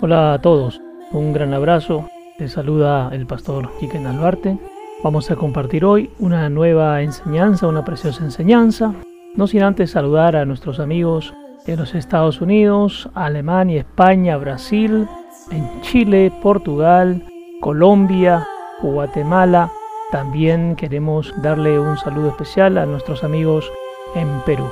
Hola a todos, un gran abrazo. Les saluda el pastor Quique Alvarte. Vamos a compartir hoy una nueva enseñanza, una preciosa enseñanza. No sin antes saludar a nuestros amigos en los Estados Unidos, Alemania, España, Brasil, en Chile, Portugal, Colombia, Guatemala. También queremos darle un saludo especial a nuestros amigos en Perú.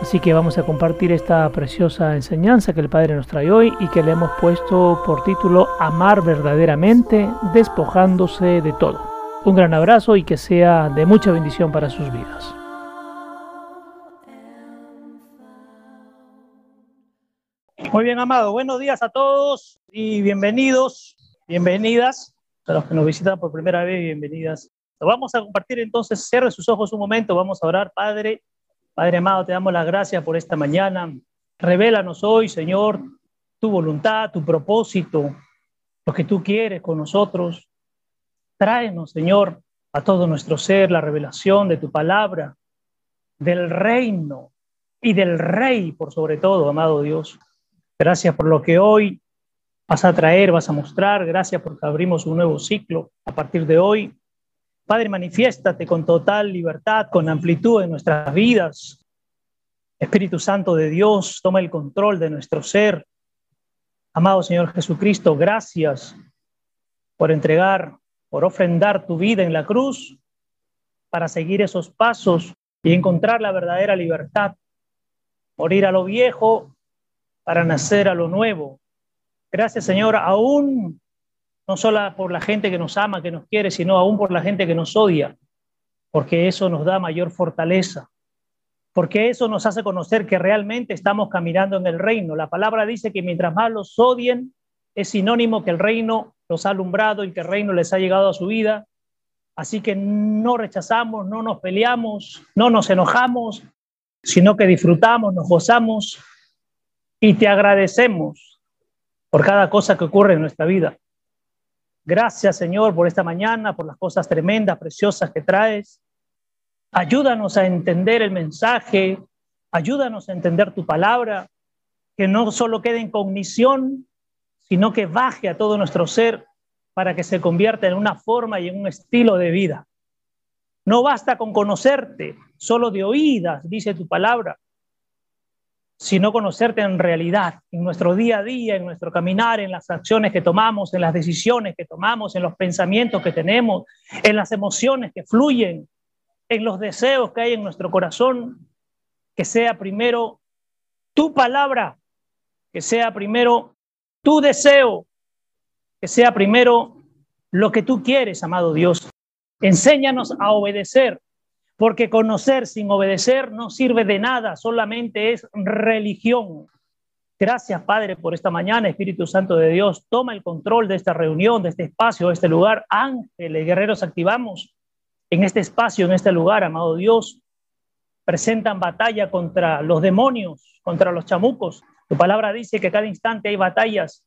Así que vamos a compartir esta preciosa enseñanza que el Padre nos trae hoy y que le hemos puesto por título Amar verdaderamente, despojándose de todo. Un gran abrazo y que sea de mucha bendición para sus vidas. Muy bien, amado. Buenos días a todos y bienvenidos, bienvenidas a los que nos visitan por primera vez, bienvenidas. Vamos a compartir entonces, cierre sus ojos un momento, vamos a orar, Padre. Padre amado, te damos las gracias por esta mañana. Revélanos hoy, Señor, tu voluntad, tu propósito, lo que tú quieres con nosotros. Tráenos, Señor, a todo nuestro ser la revelación de tu palabra, del reino y del rey, por sobre todo, amado Dios. Gracias por lo que hoy vas a traer, vas a mostrar. Gracias porque abrimos un nuevo ciclo a partir de hoy. Padre, manifiéstate con total libertad, con amplitud en nuestras vidas. Espíritu Santo de Dios, toma el control de nuestro ser. Amado Señor Jesucristo, gracias por entregar, por ofrendar tu vida en la cruz para seguir esos pasos y encontrar la verdadera libertad. Morir a lo viejo para nacer a lo nuevo. Gracias Señor, aún no solo por la gente que nos ama, que nos quiere, sino aún por la gente que nos odia, porque eso nos da mayor fortaleza, porque eso nos hace conocer que realmente estamos caminando en el reino. La palabra dice que mientras más los odien, es sinónimo que el reino los ha alumbrado y que el reino les ha llegado a su vida. Así que no rechazamos, no nos peleamos, no nos enojamos, sino que disfrutamos, nos gozamos y te agradecemos por cada cosa que ocurre en nuestra vida. Gracias, Señor, por esta mañana, por las cosas tremendas, preciosas que traes. Ayúdanos a entender el mensaje, ayúdanos a entender tu palabra, que no solo quede en cognición, sino que baje a todo nuestro ser para que se convierta en una forma y en un estilo de vida. No basta con conocerte, solo de oídas, dice tu palabra sino conocerte en realidad, en nuestro día a día, en nuestro caminar, en las acciones que tomamos, en las decisiones que tomamos, en los pensamientos que tenemos, en las emociones que fluyen, en los deseos que hay en nuestro corazón, que sea primero tu palabra, que sea primero tu deseo, que sea primero lo que tú quieres, amado Dios. Enséñanos a obedecer porque conocer sin obedecer no sirve de nada, solamente es religión. Gracias, Padre, por esta mañana, Espíritu Santo de Dios. Toma el control de esta reunión, de este espacio, de este lugar. Ángeles, guerreros, activamos en este espacio, en este lugar, amado Dios. Presentan batalla contra los demonios, contra los chamucos. Tu palabra dice que cada instante hay batallas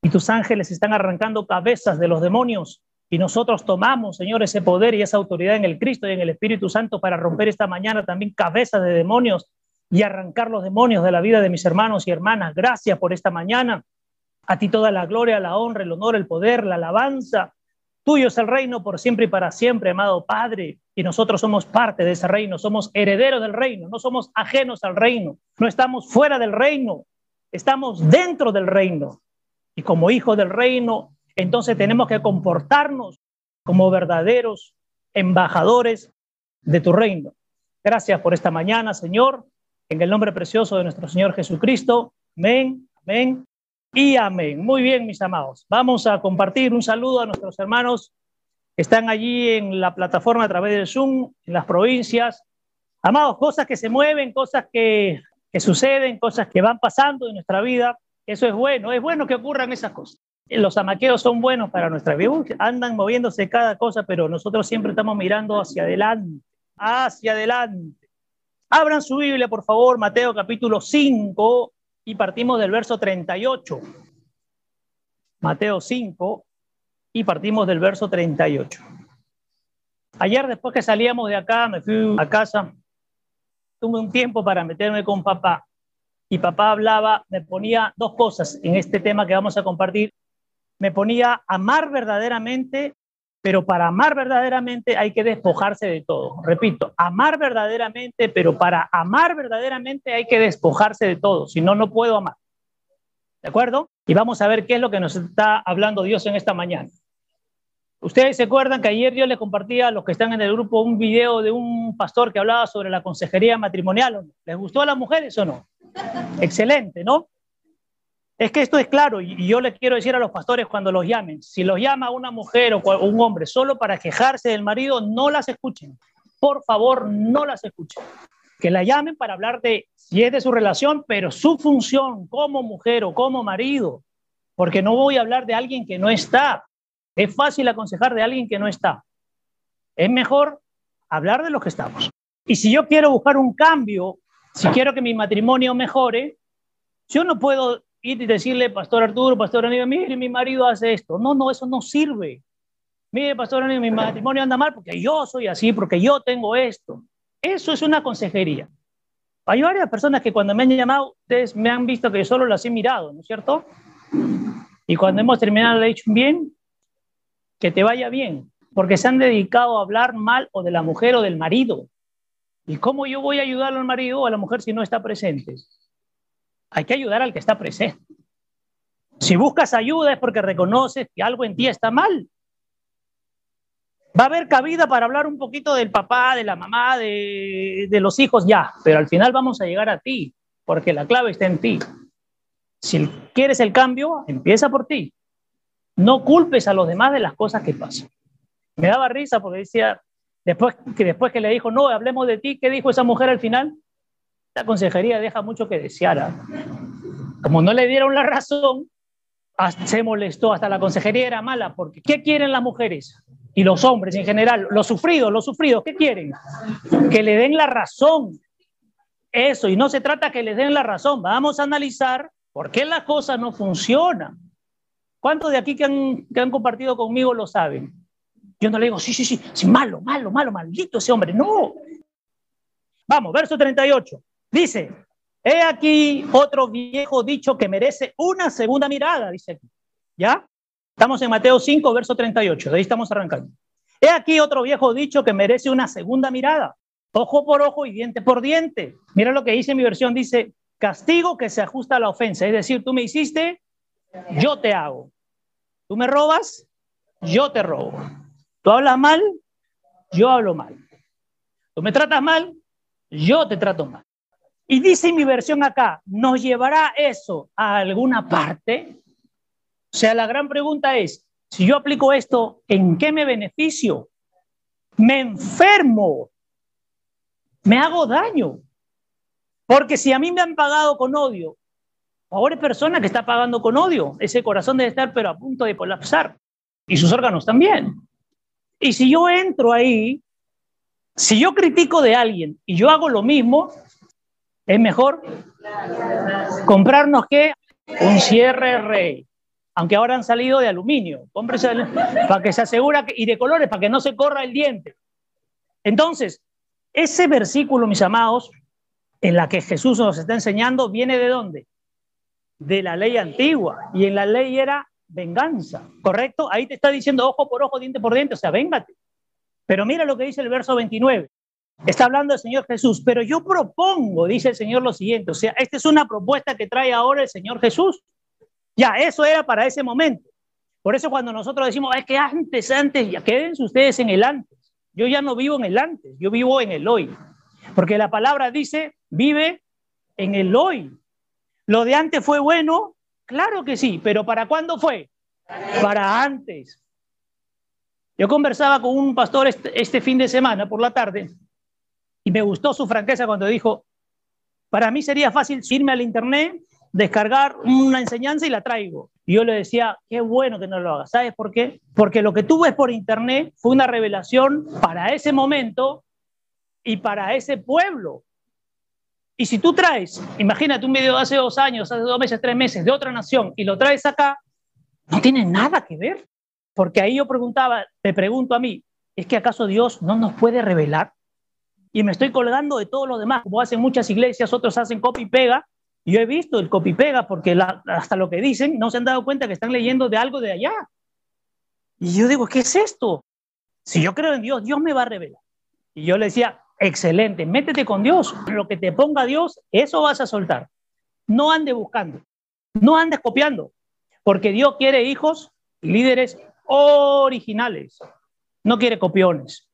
y tus ángeles están arrancando cabezas de los demonios y nosotros tomamos, Señor, ese poder y esa autoridad en el Cristo y en el Espíritu Santo para romper esta mañana también cabezas de demonios y arrancar los demonios de la vida de mis hermanos y hermanas. Gracias por esta mañana. A ti toda la gloria, la honra, el honor, el poder, la alabanza. Tuyo es el reino por siempre y para siempre, amado Padre. Y nosotros somos parte de ese reino, somos herederos del reino, no somos ajenos al reino, no estamos fuera del reino, estamos dentro del reino. Y como hijos del reino, entonces tenemos que comportarnos como verdaderos embajadores de tu reino. Gracias por esta mañana, Señor, en el nombre precioso de nuestro Señor Jesucristo. Amén, amén y amén. Muy bien, mis amados. Vamos a compartir un saludo a nuestros hermanos que están allí en la plataforma a través del Zoom, en las provincias. Amados, cosas que se mueven, cosas que, que suceden, cosas que van pasando en nuestra vida. Eso es bueno, es bueno que ocurran esas cosas. Los amaqueos son buenos para nuestra vida. Andan moviéndose cada cosa, pero nosotros siempre estamos mirando hacia adelante, hacia adelante. Abran su Biblia, por favor, Mateo capítulo 5 y partimos del verso 38. Mateo 5 y partimos del verso 38. Ayer después que salíamos de acá, me fui a casa, tuve un tiempo para meterme con papá y papá hablaba, me ponía dos cosas en este tema que vamos a compartir. Me ponía amar verdaderamente, pero para amar verdaderamente hay que despojarse de todo. Repito, amar verdaderamente, pero para amar verdaderamente hay que despojarse de todo, si no, no puedo amar. ¿De acuerdo? Y vamos a ver qué es lo que nos está hablando Dios en esta mañana. Ustedes se acuerdan que ayer yo les compartía a los que están en el grupo un video de un pastor que hablaba sobre la consejería matrimonial. ¿Les gustó a las mujeres o no? Excelente, ¿no? Es que esto es claro y yo le quiero decir a los pastores cuando los llamen, si los llama una mujer o un hombre solo para quejarse del marido, no las escuchen. Por favor, no las escuchen. Que la llamen para hablar de si es de su relación, pero su función como mujer o como marido, porque no voy a hablar de alguien que no está. Es fácil aconsejar de alguien que no está. Es mejor hablar de los que estamos. Y si yo quiero buscar un cambio, si quiero que mi matrimonio mejore, yo no puedo y decirle, Pastor Arturo, Pastor Aníbal, mire, mi marido hace esto. No, no, eso no sirve. Mire, Pastor Aníbal, mi matrimonio anda mal porque yo soy así, porque yo tengo esto. Eso es una consejería. Hay varias personas que cuando me han llamado, ustedes me han visto que yo solo las he mirado, ¿no es cierto? Y cuando hemos terminado le he dicho, bien, que te vaya bien, porque se han dedicado a hablar mal o de la mujer o del marido. ¿Y cómo yo voy a ayudar al marido o a la mujer si no está presente? Hay que ayudar al que está presente. Si buscas ayuda es porque reconoces que algo en ti está mal. Va a haber cabida para hablar un poquito del papá, de la mamá, de, los hijos, ya, pero al final vamos a llegar a ti, porque la clave está en ti. Si quieres el cambio, empieza por ti. No culpes a los demás de las cosas que pasan. Me daba risa porque decía, después que, después que le dijo, no, hablemos de ti, ¿qué dijo esa mujer al final? La consejería deja mucho que desear. ¿ah? Como no le dieron la razón, se molestó, hasta la consejería era mala, porque ¿qué quieren las mujeres? Y los hombres en general, los sufridos, los sufridos, ¿qué quieren? Que le den la razón. Eso, y no se trata que les den la razón, vamos a analizar por qué la cosa no funciona. ¿Cuántos de aquí que han, compartido conmigo lo saben? Yo no le digo, sí, sí, sí, sí, malo, malo, malo, maldito ese hombre. No. Vamos, verso 38. Dice, he aquí otro viejo dicho que merece una segunda mirada, dice aquí. ¿Ya? Estamos en Mateo 5, verso 38. De ahí estamos arrancando. He aquí otro viejo dicho que merece una segunda mirada. Ojo por ojo y diente por diente. Mira lo que dice mi versión. Dice, castigo que se ajusta a la ofensa. Es decir, tú me hiciste, yo te hago. Tú me robas, yo te robo. Tú hablas mal, yo hablo mal. Tú me tratas mal, yo te trato mal. Y dice mi versión acá, ¿nos llevará eso a alguna parte? O sea, la gran pregunta es, si yo aplico esto, ¿en qué me beneficio? Me enfermo, me hago daño. Porque si a mí me han pagado con odio Pobre persona que está pagando con odio. Ese corazón debe estar pero a punto de colapsar. Y sus órganos también. Y si yo entro ahí, si yo critico de alguien y yo hago lo mismo, es mejor comprarnos qué? Un cierre rey. Aunque ahora han salido de aluminio. Cómprese para que se asegura que, y de colores para que no se corra el diente. Entonces, ese versículo, mis amados, en la que Jesús nos está enseñando, viene de dónde? de la ley antigua y en la ley era venganza, ¿correcto? Ahí te está diciendo ojo por ojo, diente por diente, o sea, véngate. Pero mira lo que dice el verso 29. Está hablando el Señor Jesús, pero yo propongo, dice el Señor, lo siguiente, o sea, esta es una propuesta que trae ahora el Señor Jesús. Ya, eso era para ese momento. Por eso cuando nosotros decimos, es que antes, antes, ya quédense ustedes en el antes. Yo ya no vivo en el antes, yo vivo en el hoy. Porque la palabra dice, vive en el hoy. ¿Lo de antes fue bueno? Claro que sí, pero ¿para cuándo fue? Para antes. Yo conversaba con un pastor este, este, fin de semana por la tarde y me gustó su franqueza cuando dijo, para mí sería fácil irme al internet, descargar una enseñanza y la traigo. Y yo le decía, qué bueno que no lo hagas. ¿Sabes por qué? Porque lo que tú ves por internet fue una revelación para ese momento y para ese pueblo. Y si tú traes, imagínate un video de hace dos años, hace dos meses, tres meses, de otra nación, y lo traes acá, no tiene nada que ver. Porque ahí yo preguntaba, te pregunto a mí, ¿es que acaso Dios no nos puede revelar? Y me estoy colgando de todo lo demás, como hacen muchas iglesias, otros hacen copy y pega. Yo he visto el copy y pega porque hasta lo que dicen no se han dado cuenta que están leyendo de algo de allá. Y yo digo, ¿qué es esto? Si yo creo en Dios, Dios me va a revelar. Y yo le decía, excelente, métete con Dios. Lo que te ponga Dios, eso vas a soltar. No ande buscando, no andes copiando, porque Dios quiere hijos y líderes originales, no quiere copiones.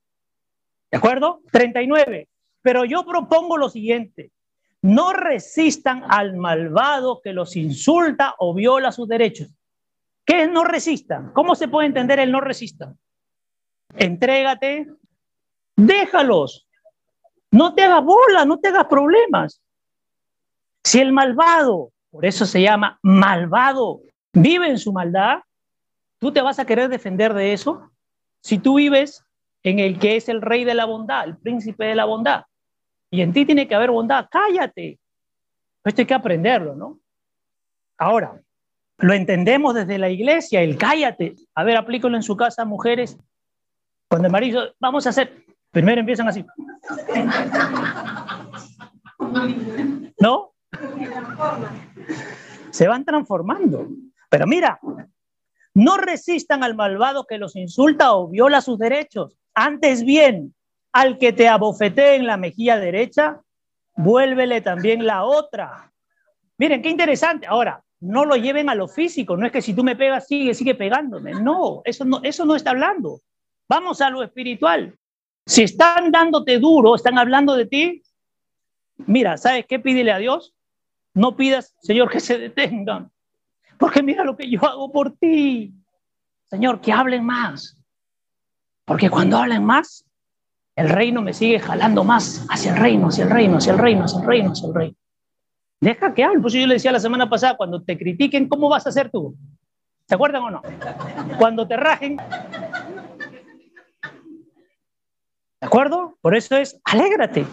¿De acuerdo? 39. Pero yo propongo lo siguiente. No resistan al malvado que los insulta o viola sus derechos. ¿Qué es no resistan? ¿Cómo se puede entender el no resistan? Entrégate, déjalos. No te hagas bola, no te hagas problemas. Si el malvado, por eso se llama malvado, vive en su maldad, ¿tú te vas a querer defender de eso? Si tú vives en el que es el rey de la bondad, el príncipe de la bondad, y en ti tiene que haber bondad, cállate. Esto hay que aprenderlo, ¿no? Ahora, lo entendemos desde la iglesia, el cállate. A ver, aplícalo en su casa, mujeres. Cuando el marido, vamos a hacer, primero empiezan así. ¿No? Se van transformando. Pero mira, no resistan al malvado que los insulta o viola sus derechos. Antes bien, al que te abofetee en la mejilla derecha, vuélvele también la otra. Miren, qué interesante. Ahora, no lo lleven a lo físico. No es que si tú me pegas, sigue, sigue pegándome. No, eso no, eso no está hablando. Vamos a lo espiritual. Si están dándote duro, están hablando de ti, mira, ¿sabes qué? Pídele a Dios. No pidas, Señor, que se detengan. Porque mira lo que yo hago por ti. Señor, que hablen más. Porque cuando hablen más, el reino me sigue jalando más hacia el reino, hacia el reino, hacia el reino, hacia el reino, hacia el reino. Deja que hable. Pues yo le decía la semana pasada, cuando te critiquen, ¿cómo vas a hacer tú? ¿Se acuerdan o no? Cuando te rajen. ¿De acuerdo? Por eso es, alégrate.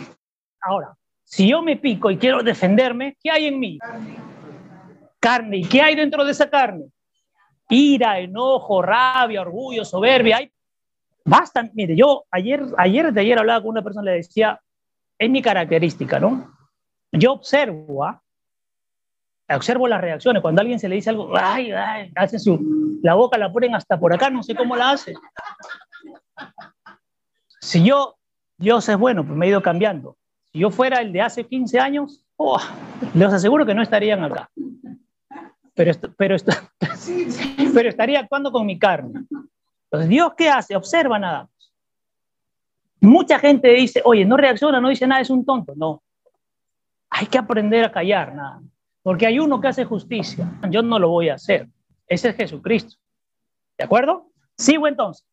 Ahora, si yo me pico y quiero defenderme, ¿qué hay en mí? Carne. ¿Y qué hay dentro de esa carne? Ira, enojo, rabia, orgullo, soberbia. Hay... Basta. Mire, yo ayer, ayer de ayer hablaba con una persona le decía, es mi característica, ¿no? Yo observo, ¿ah? observo las reacciones. Cuando a alguien se le dice algo, ay, ay, hace su, la boca la ponen hasta por acá, no sé cómo la hace. Si yo, Dios es bueno, pues me he ido cambiando. Si yo fuera el de hace 15 años, oh, les aseguro que no estarían acá. Pero, pero, pero estaría actuando con mi carne. Entonces, ¿Dios qué hace? Observa nada. Mucha gente dice, oye, no reacciona, no dice nada, es un tonto. No, hay que aprender a callar, nada. Porque hay uno que hace justicia. Yo no lo voy a hacer. Ese es Jesucristo. ¿De acuerdo? Sigo entonces.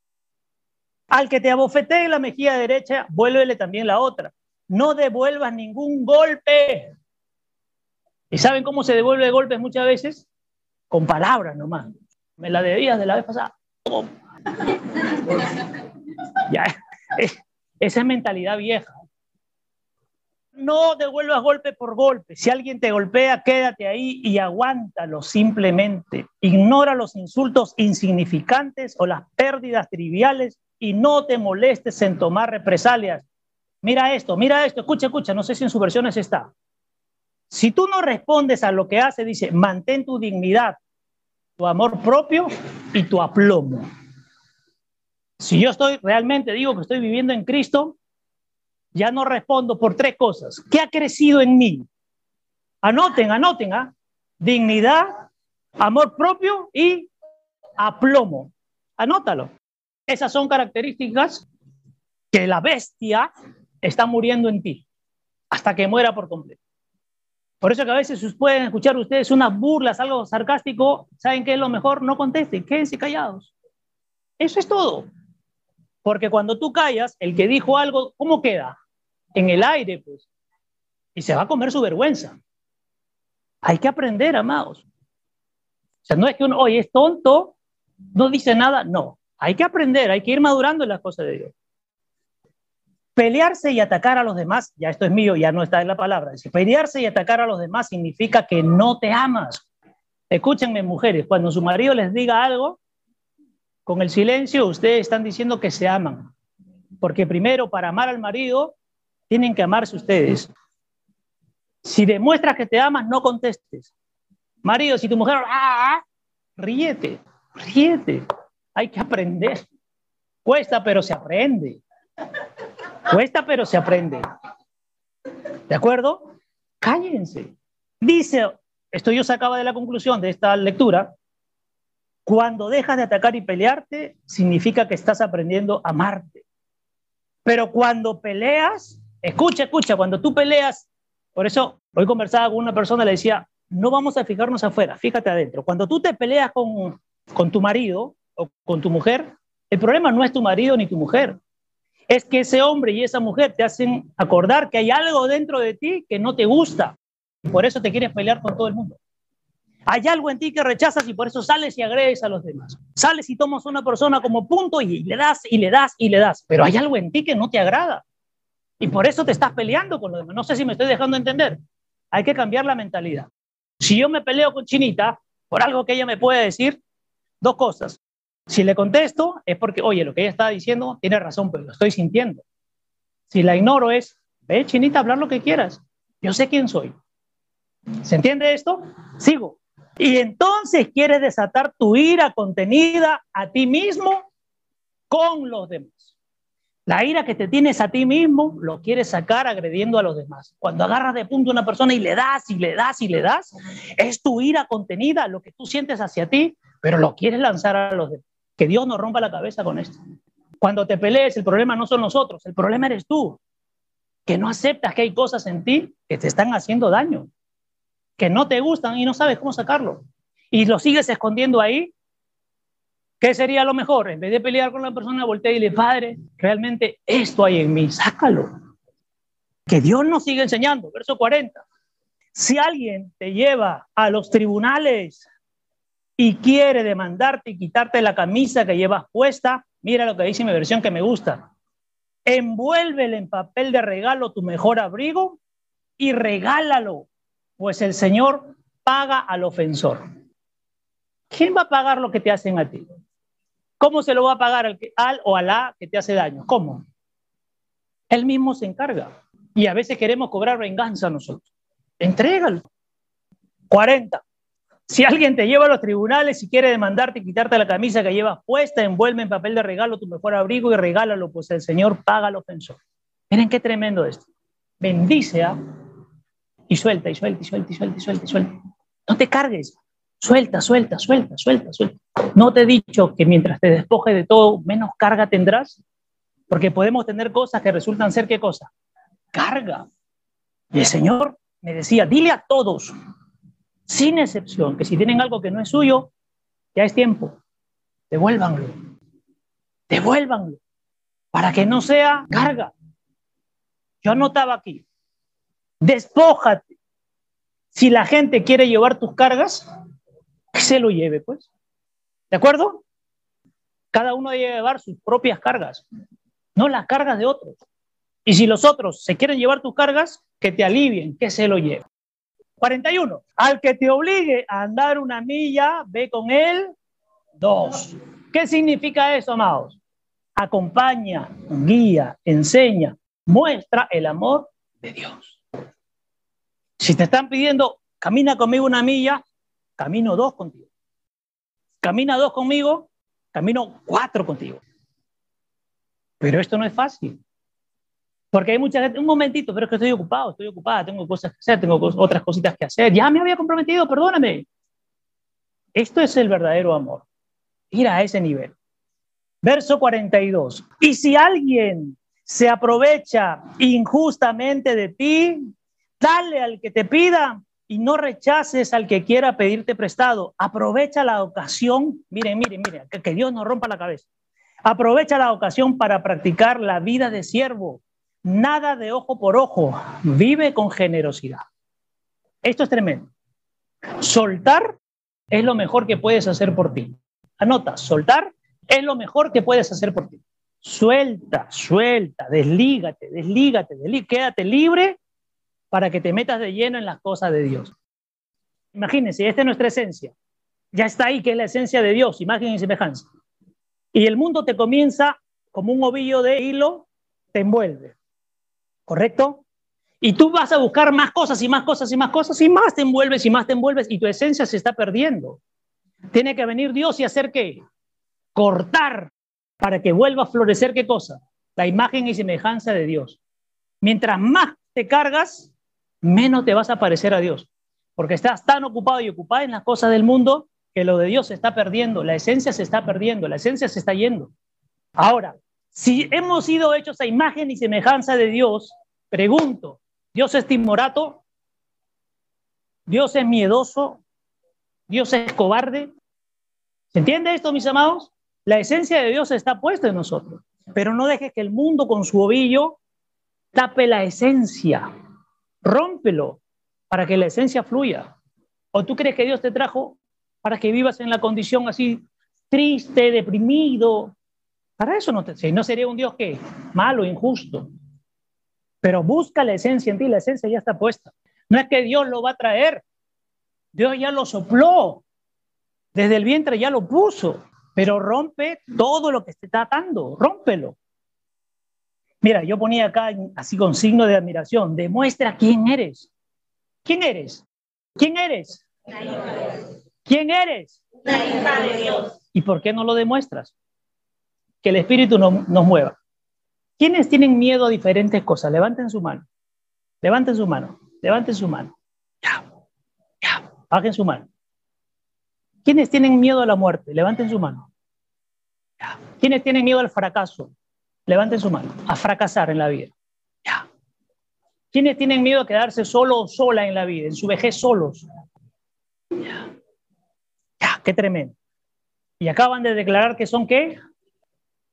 Al que te abofetee la mejilla derecha, vuélvele también la otra. No devuelvas ningún golpe. ¿Y saben cómo se devuelve golpes muchas veces? Con palabras nomás. Me la debías de la vez pasada. esa es mentalidad vieja no devuelvas golpe por golpe. Si alguien te golpea, quédate ahí y aguántalo simplemente. Ignora los insultos insignificantes o las pérdidas triviales y no te molestes en tomar represalias. Mira esto, mira esto, escucha, escucha, no sé si en sus versiones está. Si tú no respondes a lo que hace, dice, mantén tu dignidad, tu amor propio y tu aplomo. Si yo estoy realmente, digo que estoy viviendo en Cristo, ya no respondo por tres cosas. ¿Qué ha crecido en mí? Anoten, anoten, ¿ah? Dignidad, amor propio y aplomo. Anótalo. Esas son características que la bestia está muriendo en ti hasta que muera por completo. Por eso que a veces pueden escuchar ustedes unas burlas, algo sarcástico, ¿saben qué es lo mejor? No contesten, quédense callados. Eso es todo. Porque cuando tú callas, el que dijo algo, ¿cómo queda? en el aire, pues. Y se va a comer su vergüenza. Hay que aprender, amados. O sea, no es que uno, oye, es tonto, no dice nada, no. Hay que aprender, hay que ir madurando en las cosas de Dios. Pelearse y atacar a los demás, ya esto es mío, ya no está en la palabra. Pelearse y atacar a los demás significa que no te amas. Escúchenme, mujeres, cuando su marido les diga algo, con el silencio ustedes están diciendo que se aman. Porque primero, para amar al marido, Tienen que amarse ustedes. Si demuestras que te amas, no contestes. Marido, si tu mujer, ah, ríete, ríete. Hay que aprender. Cuesta, pero se aprende. Cuesta, pero se aprende. ¿De acuerdo? Cállense. Dice, esto yo sacaba de la conclusión de esta lectura, cuando dejas de atacar y pelearte, significa que estás aprendiendo a amarte. Pero cuando peleas, escucha, escucha, cuando tú peleas, por eso hoy conversaba con una persona, le decía, no vamos a fijarnos afuera, fíjate adentro. Cuando tú te peleas con, con tu marido o con tu mujer, el problema no es tu marido ni tu mujer. Es que ese hombre y esa mujer te hacen acordar que hay algo dentro de ti que no te gusta. Y por eso te quieres pelear con todo el mundo. Hay algo en ti que rechazas y por eso sales y agredes a los demás. Sales y tomas a una persona como punto y le das y le das y le das. Pero hay algo en ti que no te agrada. Y por eso te estás peleando con los demás. No sé si me estoy dejando entender. Hay que cambiar la mentalidad. Si yo me peleo con Chinita por algo que ella me puede decir, dos cosas. Si le contesto es porque, oye, lo que ella está diciendo tiene razón, pero lo estoy sintiendo. Si la ignoro es, ve, Chinita, hablar lo que quieras. Yo sé quién soy. ¿Se entiende esto? Sigo. Y entonces quieres desatar tu ira contenida a ti mismo con los demás. La ira que te tienes a ti mismo lo quieres sacar agrediendo a los demás. Cuando agarras de punto a una persona y le das y le das y le das, es tu ira contenida, lo que tú sientes hacia ti, pero lo quieres lanzar a los demás. Que Dios nos rompa la cabeza con esto. Cuando te pelees, el problema no son nosotros, el problema eres tú. Que no aceptas que hay cosas en ti que te están haciendo daño que no te gustan y no sabes cómo sacarlo. Y lo sigues escondiendo ahí. ¿Qué sería lo mejor? En vez de pelear con la persona, voltea y dile, Padre, realmente esto hay en mí, sácalo. Que Dios nos sigue enseñando. Verso 40. Si alguien te lleva a los tribunales y quiere demandarte y quitarte la camisa que llevas puesta, mira lo que dice mi versión que me gusta. Envuélvele en papel de regalo tu mejor abrigo y regálalo pues el Señor paga al ofensor. ¿Quién va a pagar lo que te hacen a ti? ¿Cómo se lo va a pagar al, al o a la que te hace daño? ¿Cómo? Él mismo se encarga. Y a veces queremos cobrar venganza a nosotros. Entrégalo. 40. Si alguien te lleva a los tribunales y quiere demandarte y quitarte la camisa que llevas puesta, envuelve en papel de regalo tu mejor abrigo y regálalo, pues el Señor paga al ofensor. Miren qué tremendo esto. Bendice a y suelta, y suelta, y suelta, y suelta, y suelta, y suelta. No te cargues. Suelta, suelta, suelta, suelta, suelta. No te he dicho que mientras te despoje de todo, menos carga tendrás, porque podemos tener cosas que resultan ser qué cosa? Carga. Y el Señor me decía, dile a todos, sin excepción, que si tienen algo que no es suyo, ya es tiempo. Devuélvanlo. Devuélvanlo. Para que no sea carga. Yo anotaba aquí, Despójate. Si la gente quiere llevar tus cargas, que se lo lleve, pues. ¿De acuerdo? Cada uno debe llevar sus propias cargas, no las cargas de otros. Y si los otros se quieren llevar tus cargas, que te alivien, que se lo lleven. 41. Al que te obligue a andar una milla, ve con él dos. ¿Qué significa eso, amados? Acompaña, guía, enseña, muestra el amor de Dios. Si te están pidiendo, camina conmigo una milla, camino dos contigo. Camina dos conmigo, camino cuatro contigo. Pero esto no es fácil. Porque hay mucha gente, un momentito, pero es que estoy ocupado, estoy ocupada, tengo cosas que hacer, tengo otras cositas que hacer. Ya me había comprometido, perdóname. Esto es el verdadero amor. Ir a ese nivel. Verso 42. Y si alguien se aprovecha injustamente de ti, Dale al que te pida y no rechaces al que quiera pedirte prestado. Aprovecha la ocasión. Miren, miren, miren, que, Dios nos rompa la cabeza. Aprovecha la ocasión para practicar la vida de siervo. Nada de ojo por ojo. Vive con generosidad. Esto es tremendo. Soltar es lo mejor que puedes hacer por ti. Anota, soltar es lo mejor que puedes hacer por ti. Suelta, suelta, deslígate, deslígate quédate libre para que te metas de lleno en las cosas de Dios. Imagínense, esta es nuestra esencia. Ya está ahí, que es la esencia de Dios, imagen y semejanza. Y el mundo te comienza como un ovillo de hilo, te envuelve. ¿Correcto? Y tú vas a buscar más cosas y más cosas y más cosas y más te envuelves y más te envuelves y tu esencia se está perdiendo. Tiene que venir Dios y hacer qué? Cortar para que vuelva a florecer qué cosa? La imagen y semejanza de Dios. Mientras más te cargas, menos te vas a parecer a Dios. Porque estás tan ocupado y ocupada en las cosas del mundo que lo de Dios se está perdiendo, la esencia se está perdiendo, la esencia se está yendo. Ahora, si hemos sido hechos a imagen y semejanza de Dios, pregunto, ¿Dios es timorato? ¿Dios es miedoso? ¿Dios es cobarde? ¿Se entiende esto, mis amados? La esencia de Dios está puesta en nosotros, pero no dejes que el mundo con su ovillo tape la esencia. Rómpelo para que la esencia fluya. ¿O tú crees que Dios te trajo para que vivas en la condición así triste, deprimido. Para eso no te, sería un Dios que malo, injusto. Pero busca la esencia en ti, la esencia ya está puesta. No es que Dios lo va a traer. Dios ya lo sopló. Desde el vientre ya lo puso. Pero rompe todo lo que te está atando. Rómpelo. Mira, yo ponía acá así con signo de admiración. Demuestra quién eres. ¿Quién eres? ¿Quién eres? ¿Quién eres? La hija de Dios. ¿Y por qué no lo demuestras? Que el Espíritu nos mueva. ¿Quiénes tienen miedo a diferentes cosas? Levanten su mano. Levanten su mano. Levanten su mano. Ya. Ya. Bajen su mano. ¿Quiénes tienen miedo a la muerte? Levanten su mano. Ya. ¿Quiénes tienen miedo al fracaso? Levanten su mano. A fracasar en la vida. Ya. ¿Quiénes tienen miedo a quedarse solo o sola en la vida, en su vejez solos? Ya. Ya, qué tremendo. Y acaban de declarar que son qué?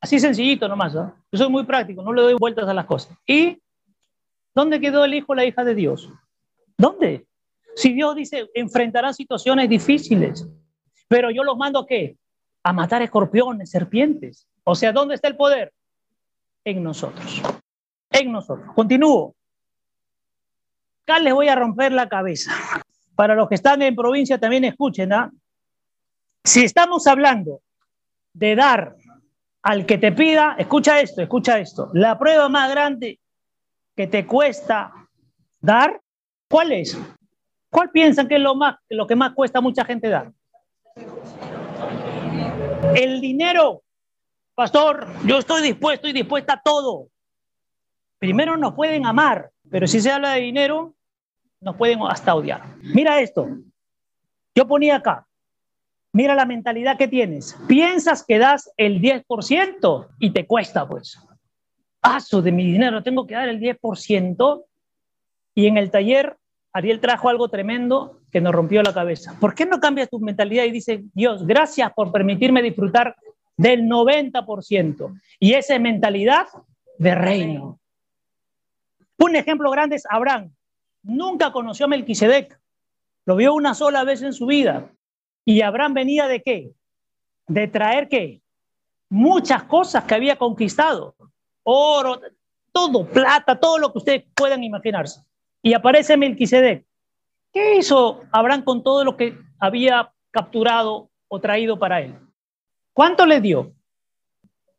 Así sencillito nomás, ¿no? Yo soy muy práctico, no le doy vueltas a las cosas. ¿Y dónde quedó el hijo, la hija de Dios? ¿Dónde? Si Dios dice, enfrentarán situaciones difíciles, pero yo los mando a qué? A matar escorpiones, serpientes. O sea, ¿dónde está el poder? En nosotros. En nosotros. Continúo. Acá les voy a romper la cabeza. Para los que están en provincia también escuchen, ¿ah? Si estamos hablando de dar al que te pida, escucha esto, escucha esto. La prueba más grande que te cuesta dar, ¿cuál es? ¿Cuál piensan que es lo, más, lo que más cuesta mucha gente dar? El dinero. Pastor, yo estoy dispuesto y dispuesta a todo. Primero nos pueden amar, pero si se habla de dinero, nos pueden hasta odiar. Mira esto. Yo ponía acá, Mira la mentalidad que tienes. Piensas que das el 10% y te cuesta, pues. Paso de mi dinero, tengo que dar el 10%. Y en el taller, Ariel trajo algo tremendo que nos rompió la cabeza. ¿Por qué no cambias tu mentalidad y dices, Dios, gracias por permitirme disfrutar del 90%? Y esa es mentalidad de reino. Un ejemplo grande es Abraham. Nunca conoció a Melquisedec. Lo vio una sola vez en su vida. Y Abraham venía de qué? De traer qué? Muchas cosas que había conquistado. Oro, todo, plata, todo lo que ustedes puedan imaginarse. Y aparece Melquisedec. ¿Qué hizo Abraham con todo lo que había capturado o traído para él? ¿Cuánto le dio?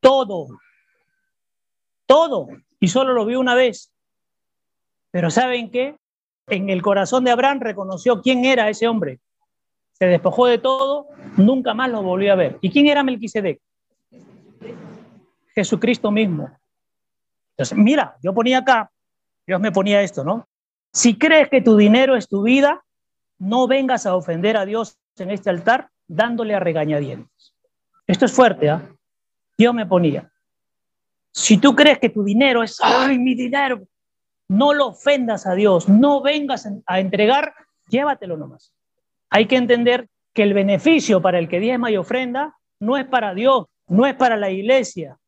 Todo. Todo. Y solo lo vio una vez. Pero ¿saben qué? En el corazón de Abraham reconoció quién era ese hombre se despojó de todo, nunca más lo volvió a ver. ¿Y quién era Melquisedec? Jesucristo mismo. Entonces, mira, yo ponía acá, Dios me ponía esto, ¿no? Si crees que tu dinero es tu vida, no vengas a ofender a Dios en este altar dándole a regañadientes. Esto es fuerte, ¿ah? Dios me ponía. Si tú crees que tu dinero es, ay, mi dinero, no lo ofendas a Dios, no vengas a entregar, llévatelo nomás hay que entender que el beneficio para el que diezma y ofrenda no es para Dios, no es para la iglesia,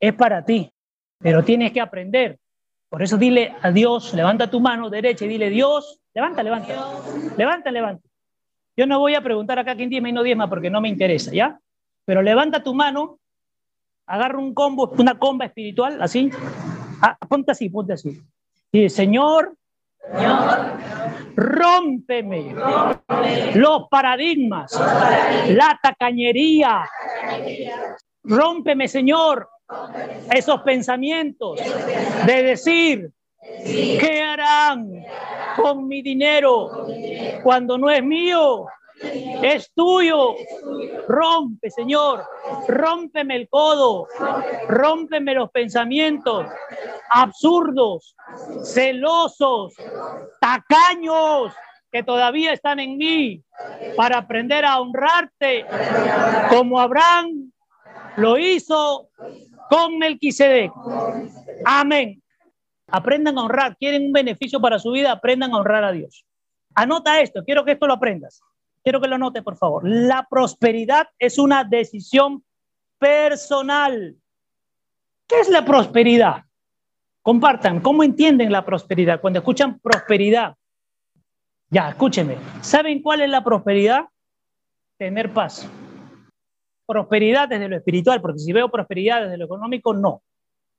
es para ti. Pero tienes que aprender. Por eso dile a Dios, levanta tu mano derecha y dile, Dios, levanta, levanta, levanta, levanta. Yo no voy a preguntar acá quién diezma y no diezma porque no me interesa, ¿ya? Pero levanta tu mano, agarra un combo, una comba espiritual, así, ah, ponte así, ponte así. Y Señor, Señor, rómpeme, los paradigmas, la tacañería. Rómpeme, Señor, esos pensamientos de decir ¿Qué harán con mi dinero cuando no es mío? Es tuyo. Rompe, Señor. Rómpeme el codo. Rómpeme los pensamientos absurdos, celosos, tacaños que todavía están en mí para aprender a honrarte como Abraham lo hizo con Melquisedec. Amén. Aprendan a honrar. ¿Quieren un beneficio para su vida? Aprendan a honrar a Dios. Anota esto. Quiero que esto lo aprendas. Quiero que lo note, por favor. La prosperidad es una decisión personal. ¿Qué es la prosperidad? Compartan, ¿cómo entienden la prosperidad? Cuando escuchan prosperidad, ya, escúchenme. ¿Saben cuál es la prosperidad? Tener paz. Prosperidad desde lo espiritual, porque si veo prosperidad desde lo económico, no.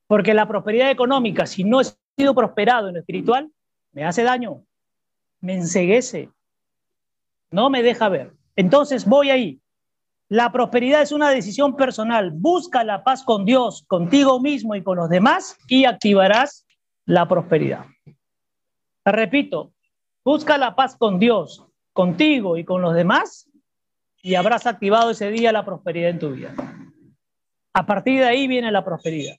Porque la prosperidad económica, si no he sido prosperado en lo espiritual, me hace daño, me enseguece, no me deja ver. Entonces voy ahí. La prosperidad es una decisión personal. Busca la paz con Dios, contigo mismo y con los demás y activarás la prosperidad. Repito, busca la paz con Dios, contigo y con los demás y habrás activado ese día la prosperidad en tu vida. A partir de ahí viene la prosperidad.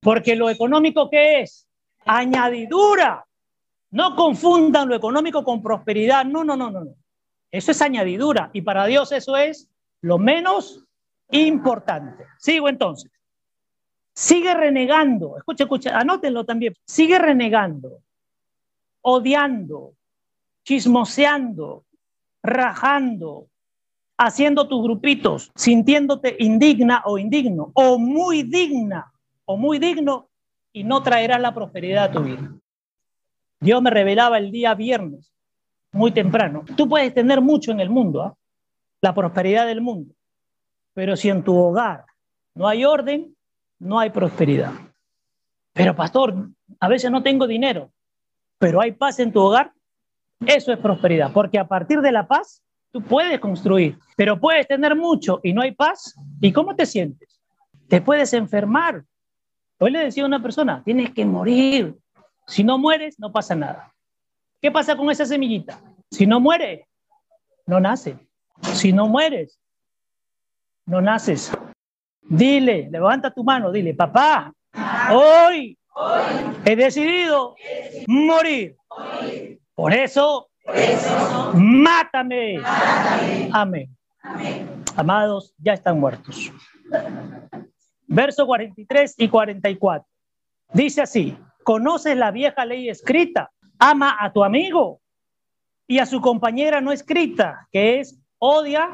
Porque lo económico que es añadidura. No confundan lo económico con prosperidad. No, no, no, no. Eso es añadidura y para Dios eso es lo menos importante. Sigo entonces. Sigue renegando, escucha, escucha, anótenlo también. Sigue renegando, odiando, chismoseando, rajando, haciendo tus grupitos, sintiéndote indigna o indigno, o muy digna o muy digno, y no traerás la prosperidad a tu vida. Dios me revelaba el día viernes muy temprano. Tú puedes tener mucho en el mundo, ¿ah? la prosperidad del mundo, pero si en tu hogar no hay orden, no hay prosperidad. Pero pastor, a veces no tengo dinero, pero hay paz en tu hogar, eso es prosperidad, porque a partir de la paz tú puedes construir, pero puedes tener mucho y no hay paz. ¿Y cómo te sientes? Te puedes enfermar. Hoy le decía a una persona, tienes que morir. Si no mueres, no pasa nada. ¿Qué pasa con esa semillita? Si no muere, no nace. Si no mueres, no naces. Dile, levanta tu mano, dile, papá, hoy, he decidido morir. Por eso, mátame. Amén. Amados, ya están muertos. Verso 43 y 44. Dice así, conoces la vieja ley escrita ama a tu amigo y a su compañera no escrita, que es odia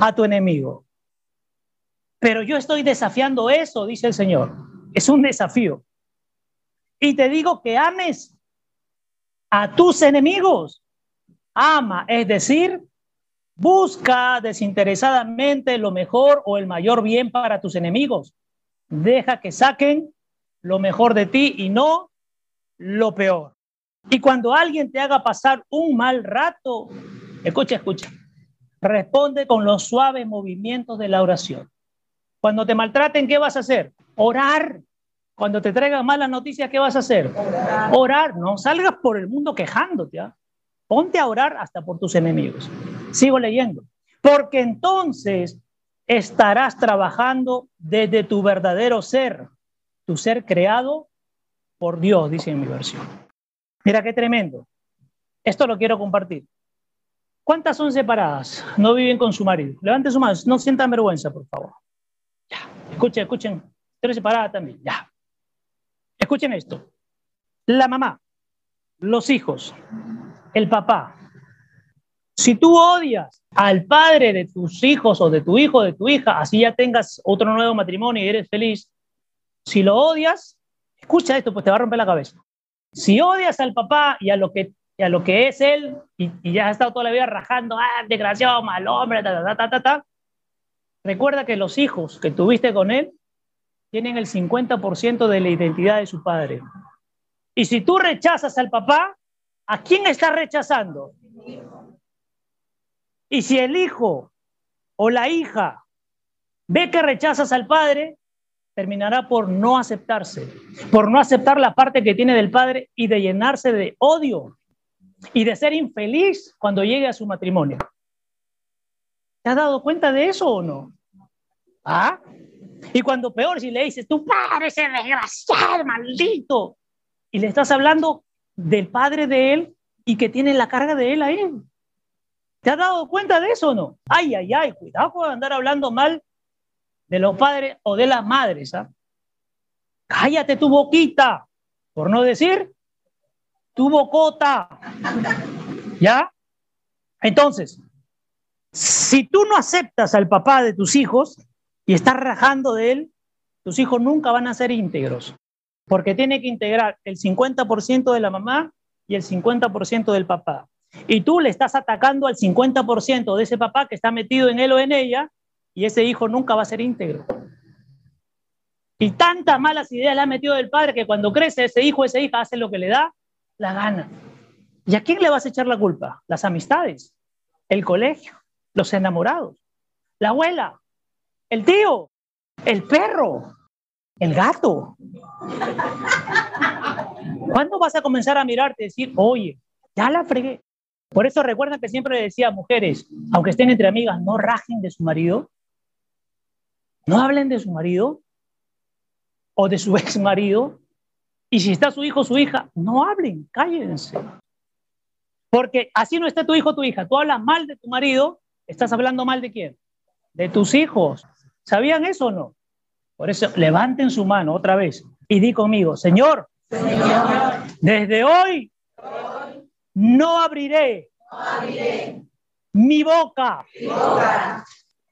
a tu enemigo. Pero yo estoy desafiando eso, dice el Señor. Es un desafío. Y te digo que ames a tus enemigos. Ama, es decir, busca desinteresadamente lo mejor o el mayor bien para tus enemigos. Deja que saquen lo mejor de ti y no lo peor. Y cuando alguien te haga pasar un mal rato, escucha, escucha, responde con los suaves movimientos de la oración. Cuando te maltraten, ¿qué vas a hacer? Orar. Cuando te traigan malas noticias, ¿qué vas a hacer? Orar. No salgas por el mundo quejándote. ¿ah? Ponte a orar hasta por tus enemigos. Sigo leyendo. Porque entonces estarás trabajando desde tu verdadero ser, tu ser creado por Dios, dice en mi versión. Mira qué tremendo. Esto lo quiero compartir. ¿Cuántas son separadas? No viven con su marido. Levanten su mano, no sientan vergüenza, por favor. Ya, escuchen, escuchen. Estoy separada también, ya. Escuchen esto. La mamá, los hijos, el papá. Si tú odias al padre de tus hijos o de tu hijo de tu hija, así ya tengas otro nuevo matrimonio y eres feliz, si lo odias, escucha esto, pues te va a romper la cabeza. Si odias al papá y a lo que, a lo que es él y, ya has estado toda la vida rajando, ah, desgraciado, mal hombre, ta, ta, ta, ta, ta, recuerda que los hijos que tuviste con él tienen el 50% de la identidad de su padre. Y si tú rechazas al papá, ¿a quién estás rechazando? Y si el hijo o la hija ve que rechazas al padre, terminará por no aceptarse, por no aceptar la parte que tiene del padre y de llenarse de odio y de ser infeliz cuando llegue a su matrimonio. ¿Te has dado cuenta de eso o no? ¿Ah? Y cuando peor, si le dices, tu padre es desgraciado, maldito, y le estás hablando del padre de él y que tiene la carga de él ahí. ¿Te has dado cuenta de eso o no? Ay, ay, ay, cuidado con andar hablando mal de los padres o de las madres. ¿ah? Cállate tu boquita, por no decir tu bocota. ¿Ya? Entonces, si tú no aceptas al papá de tus hijos y estás rajando de él, tus hijos nunca van a ser íntegros, porque tiene que integrar el 50% de la mamá y el 50% del papá. Y tú le estás atacando al 50% de ese papá que está metido en él o en ella, y ese hijo nunca va a ser íntegro. Y tantas malas ideas le ha metido del padre que cuando crece ese hijo, esa hija hace lo que le da la gana. ¿Y a quién le vas a echar la culpa? Las amistades, el colegio, los enamorados, la abuela, el tío, el perro, el gato. ¿Cuándo vas a comenzar a mirarte y decir, oye, ya la fregué? Por eso recuerda que siempre le decía a mujeres, aunque estén entre amigas, no rajen de su marido, no hablen de su marido o de su ex marido, y si está su hijo o su hija, no hablen, cállense. Porque así no está tu hijo o tu hija. Tú hablas mal de tu marido, estás hablando mal de quién? De tus hijos. ¿Sabían eso o no? Por eso levanten su mano otra vez y di conmigo, Señor, desde hoy no abriré, mi, boca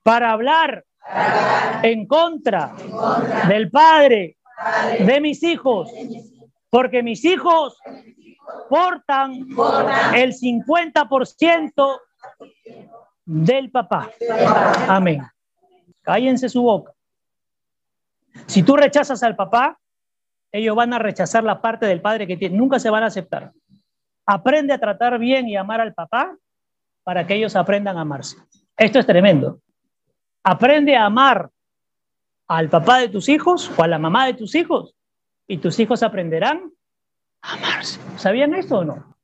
para hablar, en, contra del Padre, de mis hijos, porque mis hijos portan el 50% del papá. Amén. Cállense su boca. Si tú rechazas al papá, ellos van a rechazar la parte del padre que tiene. Nunca se van a aceptar. Aprende a tratar bien y amar al papá para que ellos aprendan a amarse. Esto es tremendo. Aprende a amar al papá de tus hijos o a la mamá de tus hijos y tus hijos aprenderán a amarse. ¿Sabían esto o no?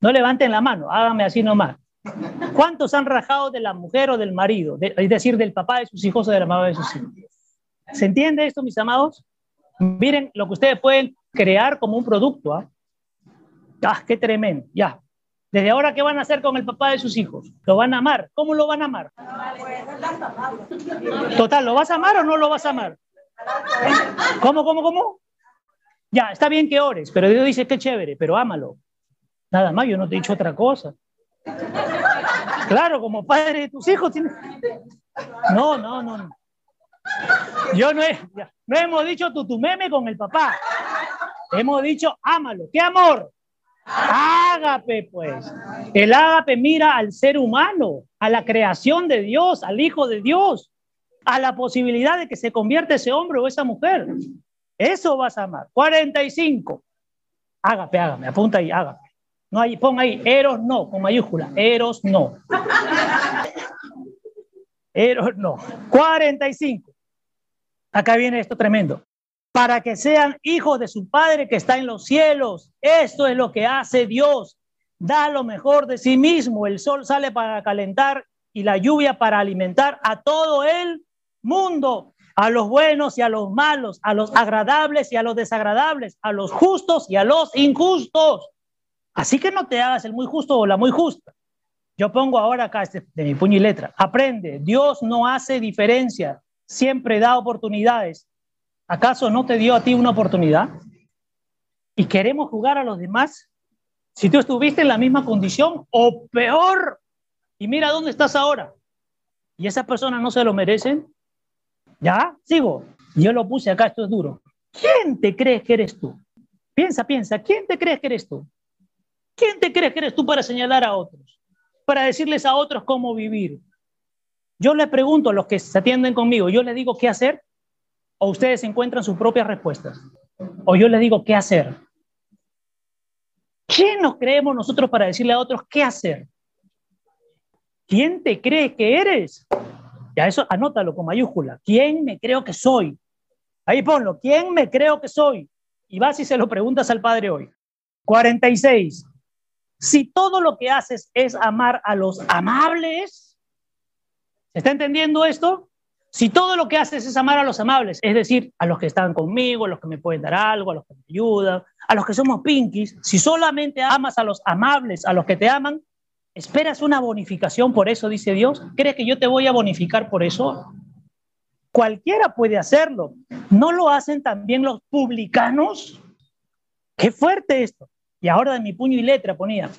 No levanten la mano, háganme así nomás. ¿Cuántos han rajado de la mujer o del marido? es decir, del papá de sus hijos o de la mamá de sus hijos. ¿Se entiende esto, mis amados? Miren lo que ustedes pueden crear como un producto. ¿ah? ¿ah? qué tremendo! Ya. Desde ahora, ¿qué van a hacer con el papá de sus hijos? ¿Lo van a amar? ¿Cómo lo van a amar? Total, ¿lo vas a amar o no lo vas a amar? ¿Cómo, cómo, cómo? Ya, está bien que ores, pero Dios dice que chévere, pero ámalo. Nada más, yo no te he dicho otra cosa. Claro, como padre de tus hijos. No, no, no. Yo no, he, no hemos dicho tutumeme con el papá. Hemos dicho ámalo. ¿Qué amor? Ágape, pues. El ágape mira al ser humano, a la creación de Dios, al Hijo de Dios, a la posibilidad de que se convierta ese hombre o esa mujer. Eso vas a amar. 45. Ágape, ágame, apunta ahí, ágape. No hay, pon ahí, eros no, con mayúscula, eros no. Eros no. 45. Acá viene esto tremendo. Para que sean hijos de su Padre que está en los cielos. Esto es lo que hace Dios. Da lo mejor de sí mismo. El sol sale para calentar y la lluvia para alimentar a todo el mundo. A los buenos y a los malos, a los agradables y a los desagradables, a los justos y a los injustos. Así que no te hagas el muy justo o la muy justa. Yo pongo ahora acá este, de mi puño y letra. Aprende, Dios no hace diferencia, siempre da oportunidades. ¿Acaso no te dio a ti una oportunidad? ¿Y queremos jugar a los demás? Si tú estuviste en la misma condición o peor, y mira dónde estás ahora, y esas personas no se lo merecen, ¿ya? Sigo. Yo lo puse acá, esto es duro. ¿Quién te crees que eres tú? Piensa, piensa, ¿quién te crees que eres tú? ¿Quién te crees que eres tú para señalar a otros? Para decirles a otros cómo vivir. Yo les pregunto a los que se atienden conmigo, yo les digo qué hacer o ustedes encuentran sus propias respuestas. O yo les digo qué hacer. ¿Quién nos creemos nosotros para decirle a otros qué hacer? ¿Quién te cree que eres? Ya eso anótalo con mayúscula. ¿Quién me creo que soy? Ahí ponlo. ¿Quién me creo que soy? Y vas y se lo preguntas al Padre hoy. 46. Si todo lo que haces es amar a los amables, ¿se está entendiendo esto? Si todo lo que haces es amar a los amables, es decir, a los que están conmigo, a los que me pueden dar algo, a los que me ayudan, a los que somos pinkies, si solamente amas a los amables, a los que te aman, ¿esperas una bonificación por eso, dice Dios? ¿Crees que yo te voy a bonificar por eso? Cualquiera puede hacerlo. ¿No lo hacen también los publicanos? Qué fuerte esto. Y ahora de mi puño y letra ponía,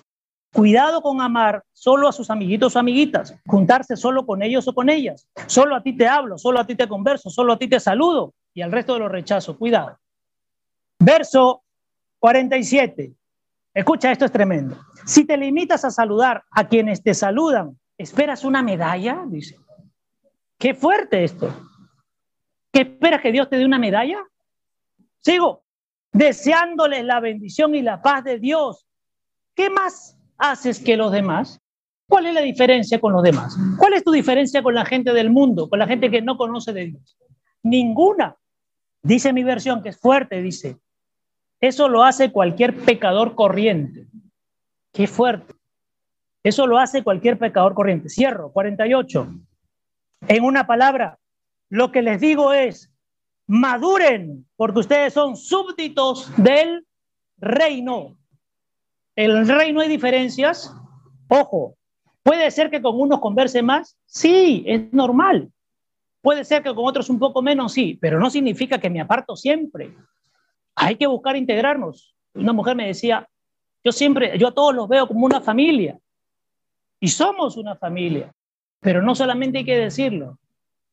Cuidado con amar solo a sus amiguitos o amiguitas, juntarse solo con ellos o con ellas. Solo a ti te hablo, solo a ti te converso, solo a ti te saludo y al resto de los rechazo. Cuidado. Verso 47. Escucha, esto es tremendo. Si te limitas a saludar a quienes te saludan, ¿esperas una medalla? Dice. Qué fuerte esto. ¿Qué esperas que Dios te dé una medalla? Sigo. Deseándoles la bendición y la paz de Dios. ¿Qué más haces que los demás? ¿Cuál es la diferencia con los demás? ¿Cuál es tu diferencia con la gente del mundo, con la gente que no conoce de Dios? Ninguna. Dice mi versión, que es fuerte, dice, eso lo hace cualquier pecador corriente. Qué fuerte. Eso lo hace cualquier pecador corriente. Cierro, 48. En una palabra, lo que les digo es, maduren, porque ustedes son súbditos del reino el reino hay diferencias. Ojo, puede ser que con unos converse más, sí, es normal. Puede ser que con otros un poco menos, sí, pero no significa que me aparto siempre. Hay que buscar integrarnos. Una mujer me decía, yo siempre, yo a todos los veo como una familia. Y somos una familia. Pero no solamente hay que decirlo,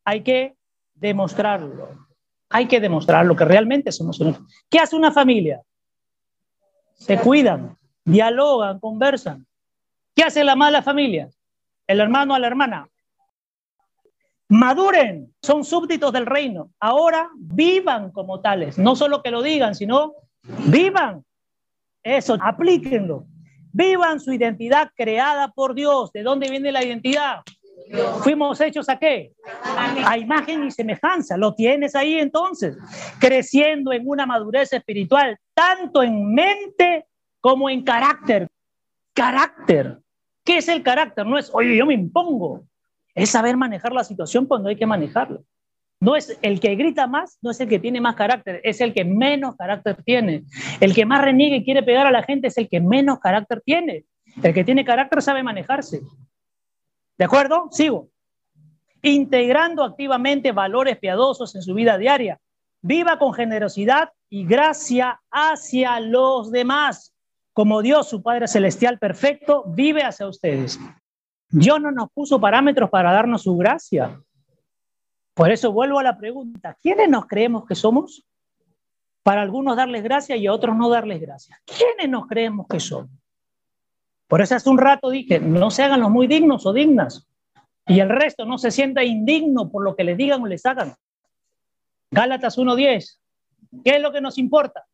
hay que demostrarlo. Hay que demostrarlo que realmente somos una ¿Qué hace una familia? Se cuidan, dialogan, conversan. ¿Qué hace la mala familia? El hermano a la hermana. Maduren, son súbditos del reino. Ahora vivan como tales. No solo que lo digan, sino vivan. Eso, aplíquenlo. Vivan su identidad creada por Dios. ¿De dónde viene la identidad? Fuimos hechos a qué? A imagen y semejanza. Lo tienes ahí entonces. Creciendo en una madurez espiritual, tanto en mente como en carácter. Carácter. ¿Qué es el carácter? No es, oye, yo me impongo. Es saber manejar la situación cuando hay que manejarla. No es el que grita más, no es el que tiene más carácter, es el que menos carácter tiene. El que más reniega y quiere pegar a la gente es el que menos carácter tiene. El que tiene carácter sabe manejarse. ¿De acuerdo? Sigo. Integrando activamente valores piadosos en su vida diaria. Viva con generosidad y gracia hacia los demás como Dios, su Padre Celestial perfecto, vive hacia ustedes. Dios no nos puso parámetros para darnos su gracia. Por eso vuelvo a la pregunta, ¿quiénes nos creemos que somos? Para algunos darles gracia y a otros no darles gracia. ¿Quiénes nos creemos que somos? Por eso hace un rato dije, no se hagan los muy dignos o dignas. Y el resto no se sienta indigno por lo que les digan o les hagan. Gálatas 1.10. ¿Qué es lo que nos importa?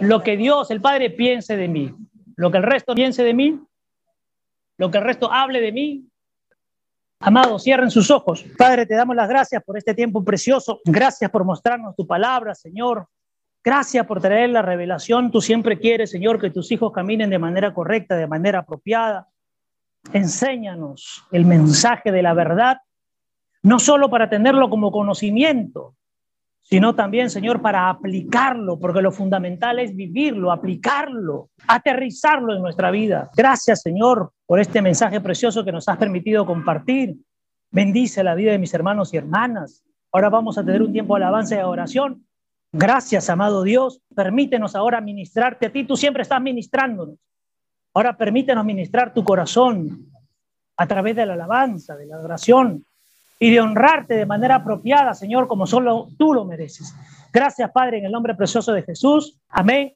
Lo que Dios, el Padre, piense de mí. Lo que el resto piense de mí. Lo que el resto hable de mí. Amados, cierren sus ojos. Padre, te damos las gracias por este tiempo precioso. Gracias por mostrarnos tu palabra, Señor. Gracias por traer la revelación. Tú siempre quieres, Señor, que tus hijos caminen de manera correcta, de manera apropiada. Enséñanos el mensaje de la verdad, no solo para tenerlo como conocimiento, sino también, Señor, para aplicarlo, porque lo fundamental es vivirlo, aplicarlo, aterrizarlo en nuestra vida. Gracias, Señor, por este mensaje precioso que nos has permitido compartir. Bendice la vida de mis hermanos y hermanas. Ahora vamos a tener un tiempo de alabanza y de oración. Gracias, amado Dios. Permítenos ahora ministrarte a ti. Tú siempre estás ministrándonos. Ahora permítenos ministrar tu corazón a través de la alabanza, de la oración, y de honrarte de manera apropiada, Señor, como solo tú lo mereces. Gracias, Padre, en el nombre precioso de Jesús. Amén.